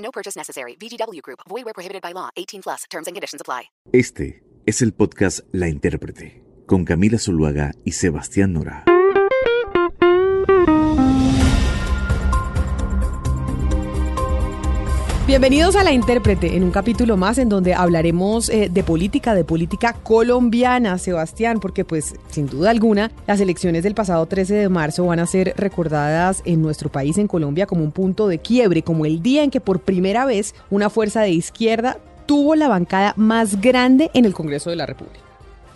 No purchase necessary. VGW Group. Void where prohibited by law. 18 plus. Terms and conditions apply. Este es el podcast La Intérprete, con Camila Zuluaga y Sebastián Nora. Bienvenidos a La Intérprete, en un capítulo más en donde hablaremos eh, de política, de política colombiana, Sebastián, porque pues sin duda alguna las elecciones del pasado 13 de marzo van a ser recordadas en nuestro país, en Colombia, como un punto de quiebre, como el día en que por primera vez una fuerza de izquierda tuvo la bancada más grande en el Congreso de la República.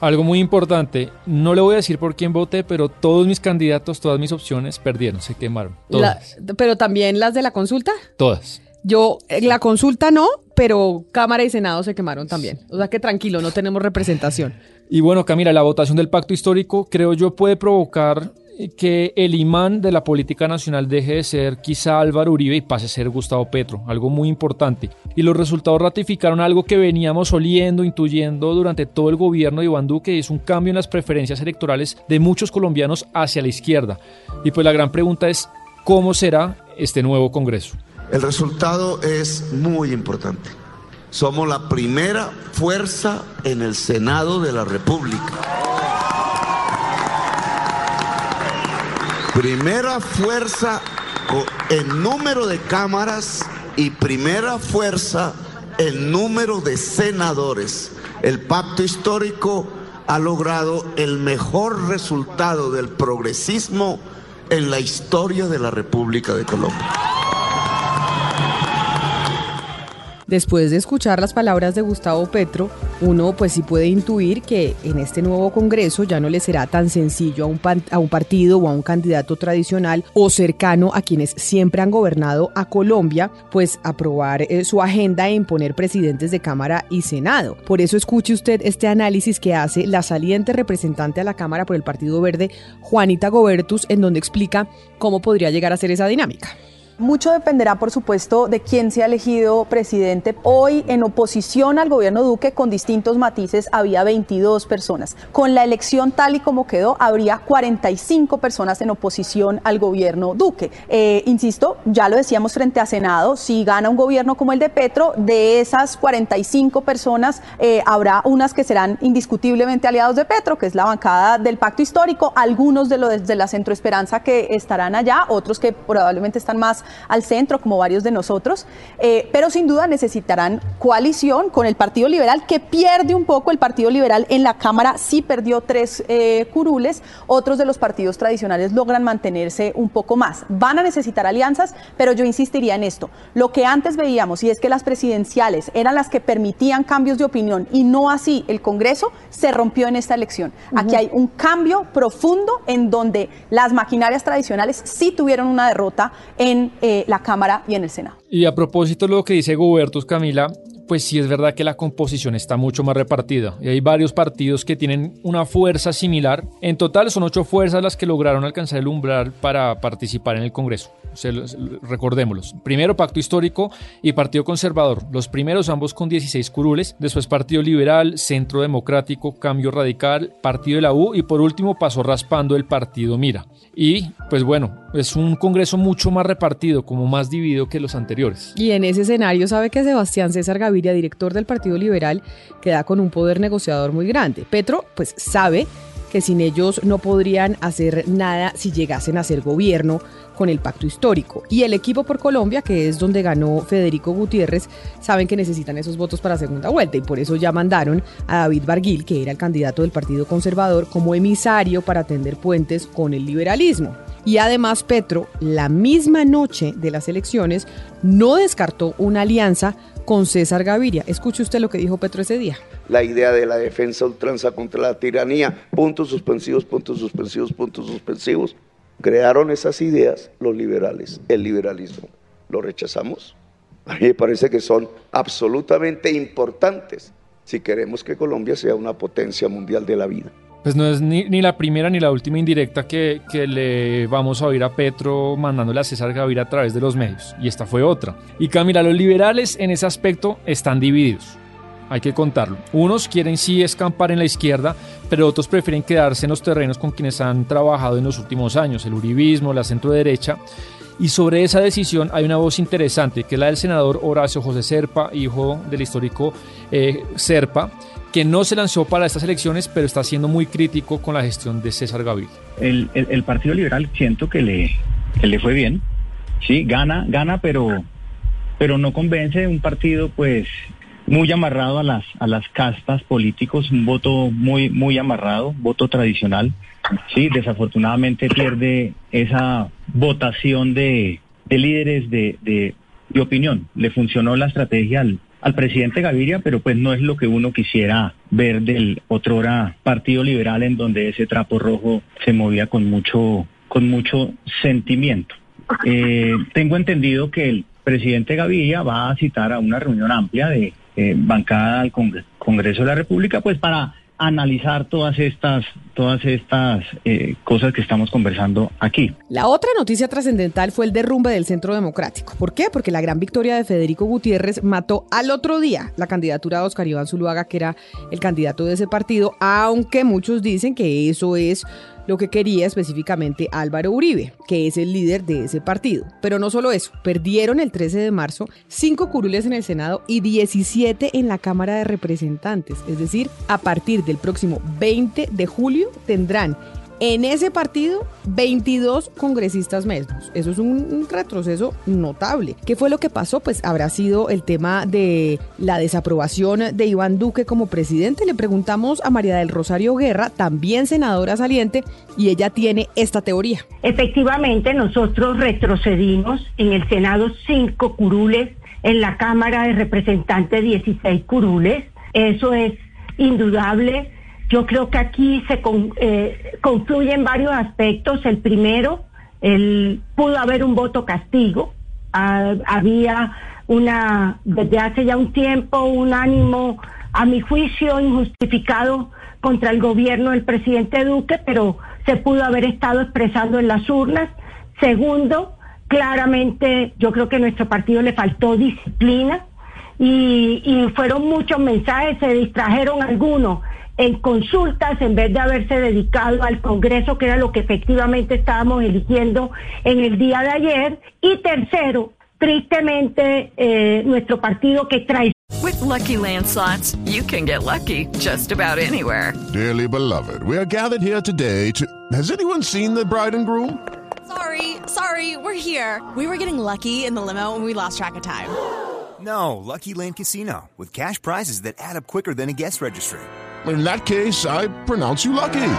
Algo muy importante, no le voy a decir por quién voté, pero todos mis candidatos, todas mis opciones perdieron, se quemaron. Todas. La- pero también las de la consulta. todas. Yo, eh, la consulta no, pero Cámara y Senado se quemaron también. O sea que tranquilo, no tenemos representación. Y bueno, Camila, la votación del pacto histórico creo yo puede provocar eh, que el imán de la política nacional deje de ser quizá Álvaro Uribe y pase a ser Gustavo Petro, algo muy importante. Y los resultados ratificaron algo que veníamos oliendo, intuyendo durante todo el gobierno de Iván Duque, y es un cambio en las preferencias electorales de muchos colombianos hacia la izquierda. Y pues la gran pregunta es, ¿cómo será este nuevo Congreso? El resultado es muy importante. Somos la primera fuerza en el Senado de la República. Primera fuerza en número de cámaras y primera fuerza en número de senadores. El pacto histórico ha logrado el mejor resultado del progresismo en la historia de la República de Colombia. Después de escuchar las palabras de Gustavo Petro, uno pues sí puede intuir que en este nuevo Congreso ya no le será tan sencillo a un, partido o a un candidato tradicional o cercano a quienes siempre han gobernado a Colombia, pues aprobar eh, su agenda e imponer presidentes de Cámara y Senado. Por eso escuche usted este análisis que hace la saliente representante a la Cámara por el Partido Verde, Juanita Gobertus, en donde explica cómo podría llegar a ser esa dinámica. Mucho dependerá, por supuesto, de quién sea elegido presidente. Hoy, en oposición al gobierno Duque, con distintos matices, había 22 personas. Con la elección tal y como quedó, habría 45 personas en oposición al gobierno Duque. Eh, insisto, ya lo decíamos frente a Senado, si gana un gobierno como el de Petro, de esas 45 personas, eh, habrá unas que serán indiscutiblemente aliados de Petro, que es la bancada del pacto histórico, algunos de los de la Centroesperanza que estarán allá, otros que probablemente están más al centro, como varios de nosotros, eh, pero sin duda necesitarán coalición con el Partido Liberal, que pierde un poco el Partido Liberal en la Cámara, sí perdió tres eh, curules, otros de los partidos tradicionales logran mantenerse un poco más. Van a necesitar alianzas, pero yo insistiría en esto. Lo que antes veíamos, y es que las presidenciales eran las que permitían cambios de opinión y no así el Congreso, se rompió en esta elección. Aquí hay un cambio profundo en donde las maquinarias tradicionales sí tuvieron una derrota en eh, la Cámara y en el Senado. Y a propósito de lo que dice Gubertus, Camila, pues sí es verdad que la composición está mucho más repartida y hay varios partidos que tienen una fuerza similar. En total son ocho fuerzas las que lograron alcanzar el umbral para participar en el Congreso. Los- recordémoslos. Primero Pacto Histórico y Partido Conservador. Los primeros ambos con 16 curules. Después Partido Liberal, Centro Democrático, Cambio Radical, Partido de la U y por último pasó raspando el Partido Mira. Y pues bueno, es un Congreso mucho más repartido, como más dividido que los anteriores. Y en ese escenario sabe que Sebastián César Gaviria, director del Partido Liberal, queda con un poder negociador muy grande. Petro, pues sabe que sin ellos no podrían hacer nada si llegasen a ser gobierno con el pacto histórico. Y el equipo por Colombia, que es donde ganó Federico Gutiérrez, saben que necesitan esos votos para segunda vuelta y por eso ya mandaron a David Barguil, que era el candidato del Partido Conservador, como emisario para tender puentes con el liberalismo. Y además Petro, la misma noche de las elecciones, no descartó una alianza con César Gaviria. Escuche usted lo que dijo Petro ese día. la idea de la defensa ultranza contra la tiranía, puntos suspensivos, puntos suspensivos, puntos suspensivos. Crearon esas ideas los liberales, el liberalismo. ¿Lo rechazamos? A mí me parece que son absolutamente importantes si queremos que Colombia sea una potencia mundial de la vida. Pues no es ni, la primera ni la última indirecta que, que, le vamos a oír a Petro mandándole a César Gaviria a través de los medios. Y esta fue otra. Y Camila, los liberales en ese aspecto están divididos. Hay que contarlo. Unos quieren sí escampar en la izquierda, pero otros prefieren quedarse en los terrenos con quienes han trabajado en los últimos años, el uribismo, la centro derecha. Y sobre esa decisión hay una voz interesante, que es la del senador Horacio José Serpa, hijo del histórico eh, Serpa, que no se lanzó para estas elecciones, pero está siendo muy crítico con la gestión de César Gaviria. El, Partido Liberal siento que le, le fue bien, sí, gana, gana, pero, pero no convence un partido pues muy amarrado a las, a las castas políticos, un voto muy, muy amarrado, voto tradicional. Sí, desafortunadamente pierde esa votación de, de líderes de, de, de opinión. Le funcionó la estrategia al, al presidente Gaviria, pero pues no es lo que uno quisiera ver del otrora Partido Liberal en donde ese trapo rojo se movía con mucho, con mucho sentimiento. Eh, tengo entendido que el presidente Gaviria va a citar a una reunión amplia de eh, bancada al Congreso, Congreso de la República, pues para analizar todas estas, todas estas eh, cosas que estamos conversando aquí. La otra noticia trascendental fue el derrumbe del Centro Democrático. ¿Por qué? Porque la gran victoria de Federico Gutiérrez mató al otro día la candidatura de Oscar Iván Zuluaga, que era el candidato de ese partido, aunque muchos dicen que eso es lo que quería específicamente Álvaro Uribe, que es el líder de ese partido. Pero no solo eso, perdieron el 13 de marzo cinco curules en el Senado y 17 en la Cámara de Representantes. Es decir, a partir del próximo 20 de julio tendrán en ese partido 22 congresistas menos. Eso es un retroceso notable. ¿Qué fue lo que pasó? Pues habrá sido el tema de la desaprobación de Iván Duque como presidente. Le preguntamos a María del Rosario Guerra, también senadora saliente, y ella tiene esta teoría. Efectivamente, nosotros retrocedimos en el Senado cinco curules, en la Cámara de Representantes 16 curules. Eso es indudable yo creo que aquí se eh, confluyen varios aspectos. El primero, el, pudo haber un voto castigo. Ah, había una, desde hace ya un tiempo, un ánimo, a mi juicio, injustificado contra el gobierno del presidente Duque, pero se pudo haber estado expresando en las urnas. Segundo, claramente yo creo que a nuestro partido le faltó disciplina y fueron muchos mensajes, se distrajeron algunos en consultas en vez de haberse dedicado al Congreso, que era lo que efectivamente estábamos eligiendo en el día de ayer. Y tercero, tristemente, eh, nuestro partido que trae. With lucky landslots, you can get lucky just about anywhere. Dearly beloved, we are gathered here today to. Has anyone seen the bride and groom? Sorry, sorry, we're here. We were getting lucky in the limo and we lost track of time. No, Lucky Land Casino, with cash prizes that add up quicker than a guest registry in that case, I pronounce you lucky.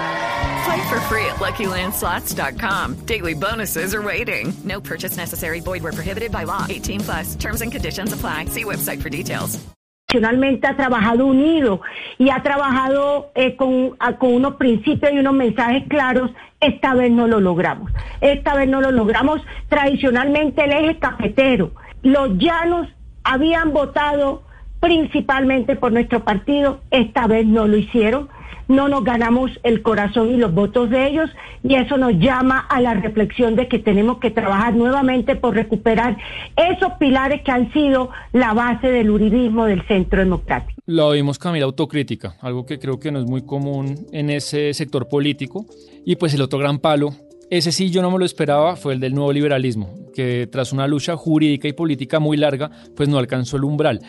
Play for free at LuckyLandSlots.com. Daily bonuses are waiting. No purchase necessary. Void were prohibited by law. 18 plus. Terms and conditions apply. See website for details. Nacionalmente ha trabajado unido y ha trabajado eh, con, a, con unos principios y unos mensajes claros. Esta vez no lo logramos. Esta vez no lo logramos. Tradicionalmente el eje cafetero, los llanos habían votado principalmente por nuestro partido. Esta vez no lo hicieron. No nos ganamos el corazón y los votos de ellos y eso nos llama a la reflexión de que tenemos que trabajar nuevamente por recuperar esos pilares que han sido la base del uribismo del centro democrático. Lo oímos Camila autocrítica, algo que creo que no es muy común en ese sector político. Y pues el otro gran palo ese sí yo no me lo esperaba, fue el del nuevo liberalismo, que tras una lucha jurídica y política muy larga, pues no alcanzó el umbral.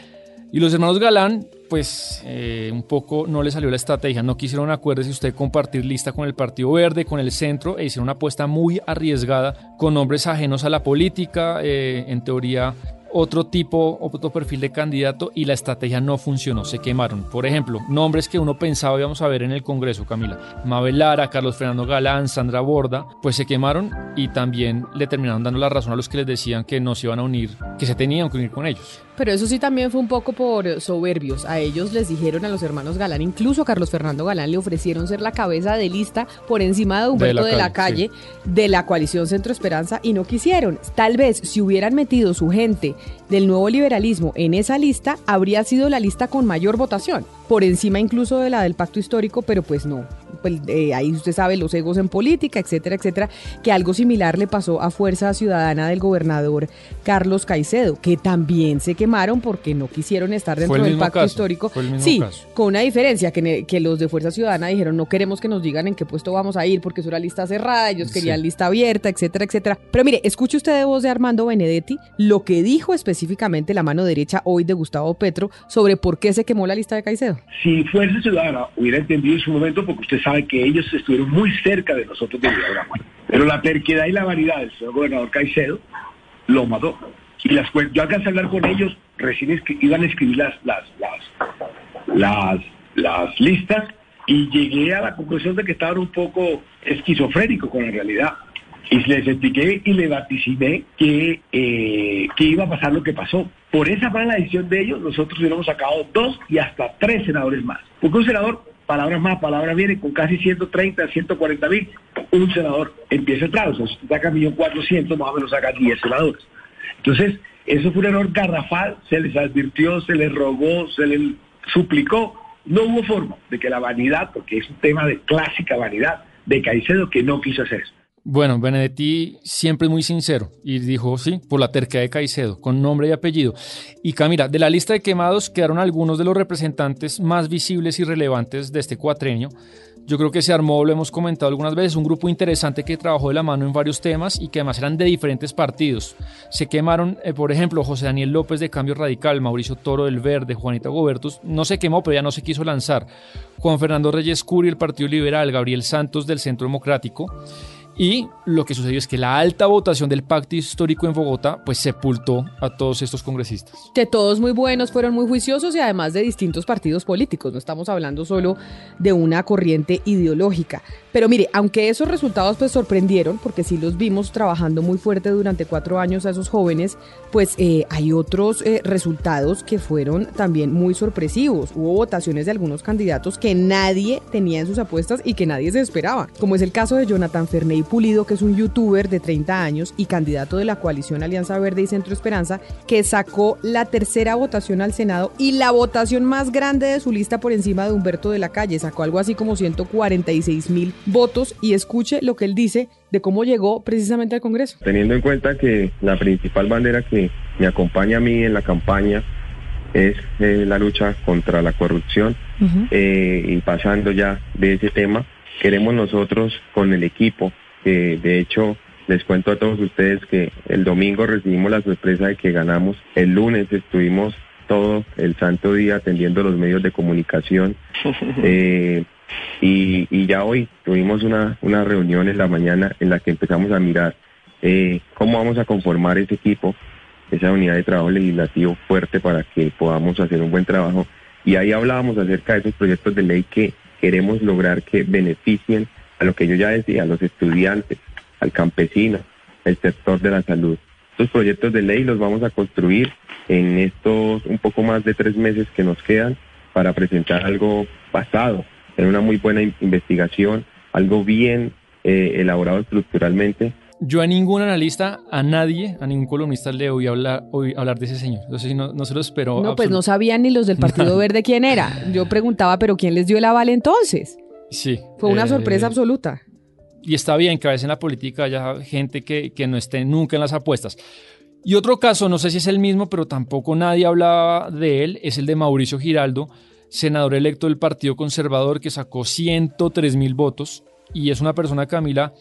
Y los hermanos Galán, pues eh, un poco no le salió la estrategia, no quisieron acuerdos y usted compartir lista con el Partido Verde, con el centro, e hicieron una apuesta muy arriesgada con nombres ajenos a la política, eh, en teoría otro tipo, otro perfil de candidato y la estrategia no funcionó, se quemaron. Por ejemplo, nombres que uno pensaba íbamos a ver en el Congreso, Camila. Mabel Lara, Carlos Fernando Galán, Sandra Borda, pues se quemaron y también le terminaron dando la razón a los que les decían que no se iban a unir, que se tenían que unir con ellos. Pero eso sí también fue un poco por soberbios. A ellos les dijeron a los hermanos Galán, incluso a Carlos Fernando Galán, le ofrecieron ser la cabeza de lista por encima de Humberto de la, calle, de la coalición Centro Esperanza y no quisieron. Tal vez si hubieran metido su gente del nuevo liberalismo en esa lista, habría sido la lista con mayor votación, por encima incluso de la del pacto histórico, pero pues no. Pues, eh, ahí usted sabe los egos en política, etcétera, etcétera, que algo similar le pasó a Fuerza Ciudadana del gobernador Carlos Caicedo, que también se quemaron porque no quisieron estar dentro del pacto histórico. Sí, con una diferencia, que, que, los de Fuerza Ciudadana dijeron no queremos que nos digan en qué puesto vamos a ir porque es una lista cerrada, ellos querían lista abierta, etcétera, etcétera. Pero mire, escuche usted de voz de Armando Benedetti lo que dijo específicamente la mano derecha hoy de Gustavo Petro sobre por qué se quemó la lista de Caicedo. Si Fuerza Ciudadana hubiera entendido en su momento, porque usted sabe que ellos estuvieron muy cerca de nosotros de Pero la terquedad y la vanidad del señor gobernador Caicedo lo mató. Y las yo alcancé a hablar con ellos, recién iban a escribir las, las, las, las, listas y llegué a la conclusión de que estaban un poco esquizofrénicos con la realidad. Y les expliqué y le vaticiné que, eh, que iba a pasar lo que pasó. Por esa mala decisión de ellos, nosotros hubiéramos sacado dos y hasta tres senadores más. Porque un senador palabras más, palabras vienen, con casi 130, 140 mil, un senador empieza a entrar. O sea, si saca 1.400.000, más o menos saca 10 senadores. Entonces, eso fue un error garrafal, se les advirtió, se les rogó, se les suplicó. No hubo forma de que la vanidad, porque es un tema de clásica vanidad, de Caicedo que no quiso hacer eso. Bueno, Benedetti siempre es muy sincero y dijo sí, por la terquedad de Caicedo, con nombre y apellido. Y Camila, de la lista de quemados quedaron algunos de los representantes más visibles y relevantes de este cuatrenio. Yo creo que se armó, lo hemos comentado algunas veces, un grupo interesante que trabajó de la mano en varios temas y que además eran de diferentes partidos. Se quemaron, eh, por ejemplo, José Daniel López de Cambio Radical, Mauricio Toro del Verde, Juanita Gobertus, no se quemó, pero ya no se quiso lanzar. Juan Fernando Reyes Curi, el Partido Liberal, Gabriel Santos del Centro Democrático. Y lo que sucedió es que la alta votación del pacto histórico en Bogotá pues sepultó a todos estos congresistas. Que todos muy buenos, fueron muy juiciosos y además de distintos partidos políticos. No estamos hablando solo de una corriente ideológica. Pero mire, aunque esos resultados pues sorprendieron, porque sí los vimos trabajando muy fuerte durante cuatro años a esos jóvenes, pues eh, hay otros eh, resultados que fueron también muy sorpresivos. Hubo votaciones de algunos candidatos que nadie tenía en sus apuestas y que nadie se esperaba, como es el caso de Jonathan Ferney Pulido, que es un youtuber de 30 años y candidato de la coalición Alianza Verde y Centro Esperanza, que sacó la tercera votación al Senado y la votación más grande de su lista por encima de Humberto de la Calle, sacó algo así como 146 mil votos y escuche lo que él dice de cómo llegó precisamente al Congreso. Teniendo en cuenta que la principal bandera que me acompaña a mí en la campaña es eh, la lucha contra la corrupción eh, y pasando ya de ese tema, queremos nosotros con el equipo, que de hecho les cuento a todos ustedes que el domingo recibimos la sorpresa de que ganamos, el lunes estuvimos todo el santo día atendiendo los medios de comunicación. Eh, y, ya hoy tuvimos una, una reunión en la mañana en la que empezamos a mirar eh, cómo vamos a conformar ese equipo, esa unidad de trabajo legislativo fuerte para que podamos hacer un buen trabajo. Y ahí hablábamos acerca de esos proyectos de ley que queremos lograr que beneficien a lo que yo ya decía, a los estudiantes, al campesino, el sector de la salud. Estos proyectos de ley los vamos a construir en estos un poco más de tres meses que nos quedan para presentar algo basado en una muy buena investigación, algo bien eh, elaborado estructuralmente. Yo a ningún analista, a nadie, a ningún columnista le oí hablar, hablar de ese señor. Entonces no, no se lo esperó. No, pues no sabían ni los del Partido Verde quién era. Yo preguntaba, pero ¿quién les dio el aval entonces? Sí. Fue una eh, sorpresa absoluta. Y está bien que a veces en la política haya gente que, que no esté nunca en las apuestas. Y otro caso, no sé si es el mismo, pero tampoco nadie hablaba de él, es el de Mauricio Giraldo, senador electo del Partido Conservador que sacó 103 mil votos y es una persona, Camila,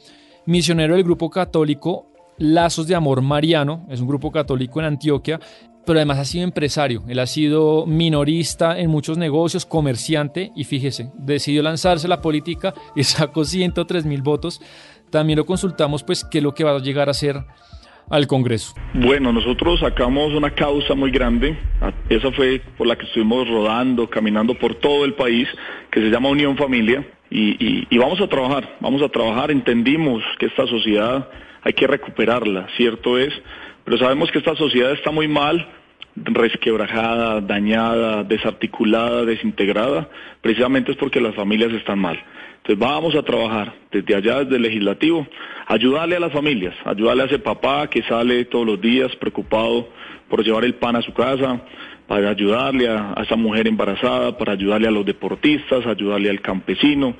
misionero del grupo católico Lazos de Amor Mariano, es un grupo católico en Antioquia, pero además ha sido empresario, él ha sido minorista en muchos negocios, comerciante y fíjese, decidió lanzarse a la política y sacó 103 mil votos. También lo consultamos pues qué es lo que va a llegar a ser al Congreso? Bueno, nosotros sacamos una causa muy grande, esa fue por la que estuvimos rodando, caminando por todo el país, que se llama Unión Familia, y, vamos a trabajar, vamos a trabajar, entendimos que esta sociedad hay que recuperarla, cierto es, pero sabemos que esta sociedad está muy mal resquebrajada, dañada, desarticulada, desintegrada, precisamente es porque las familias están mal. Entonces vamos a trabajar desde allá, desde el legislativo, ayudarle a las familias, ayudarle a ese papá que sale todos los días preocupado por llevar el pan a su casa, para ayudarle a, esa mujer embarazada, para ayudarle a los deportistas, ayudarle al campesino.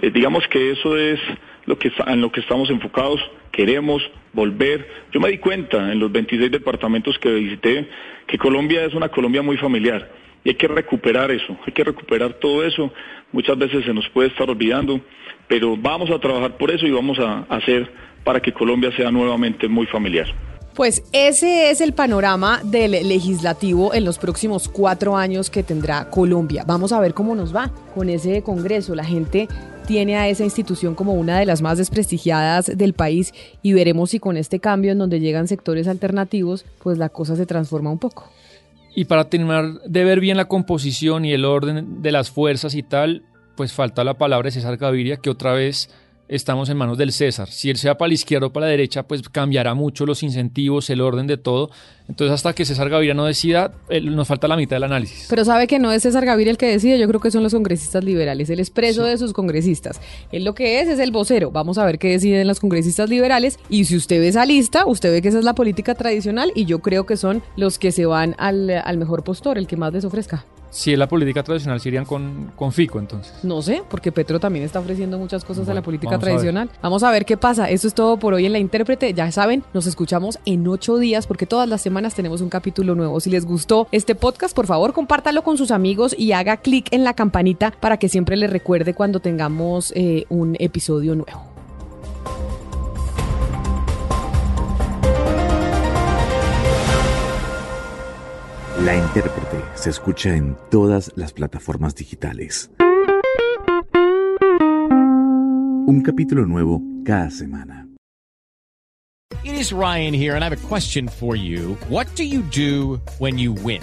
Eh, digamos que eso es lo que en lo que estamos enfocados. Queremos volver. Yo me di cuenta en los 26 departamentos que visité que Colombia es una Colombia muy familiar y hay que recuperar eso, hay que recuperar todo eso. Muchas veces se nos puede estar olvidando, pero vamos a trabajar por eso y vamos a hacer para que Colombia sea nuevamente muy familiar. Pues ese es el panorama del legislativo en los próximos cuatro años que tendrá Colombia. Vamos a ver cómo nos va con ese Congreso. La gente tiene a esa institución como una de las más desprestigiadas del país y veremos si con este cambio en donde llegan sectores alternativos, pues la cosa se transforma un poco. Y para terminar de ver bien la composición y el orden de las fuerzas y tal, pues falta la palabra de César Gaviria, que otra vez estamos en manos del César. Si él sea para la izquierda o para la derecha, pues cambiará mucho los incentivos, el orden de todo. Entonces, hasta que César Gaviria no decida, nos falta la mitad del análisis. Pero sabe que no es César Gaviria el que decide, yo creo que son los congresistas liberales, el expreso de sus congresistas. Él lo que es es el vocero. Vamos a ver qué deciden los congresistas liberales. Y si usted ve esa lista, usted ve que esa es la política tradicional y yo creo que son los que se van al, al mejor postor, el que más les ofrezca. Si es la política tradicional, se irían con, con Fico entonces. No sé, porque Petro también está ofreciendo muchas cosas a la política tradicional. vamos a ver qué pasa. Eso es todo por hoy en La Intérprete. Ya saben, nos escuchamos en ocho días porque todas las semanas tenemos un capítulo nuevo. Si les gustó este podcast, por favor, compártalo con sus amigos y haga clic en la campanita para que siempre les recuerde cuando tengamos eh, un episodio nuevo. La intérprete se escucha en todas las plataformas digitales. Un capítulo nuevo cada semana. It is Ryan here and I have a question for you. What do you do when you win?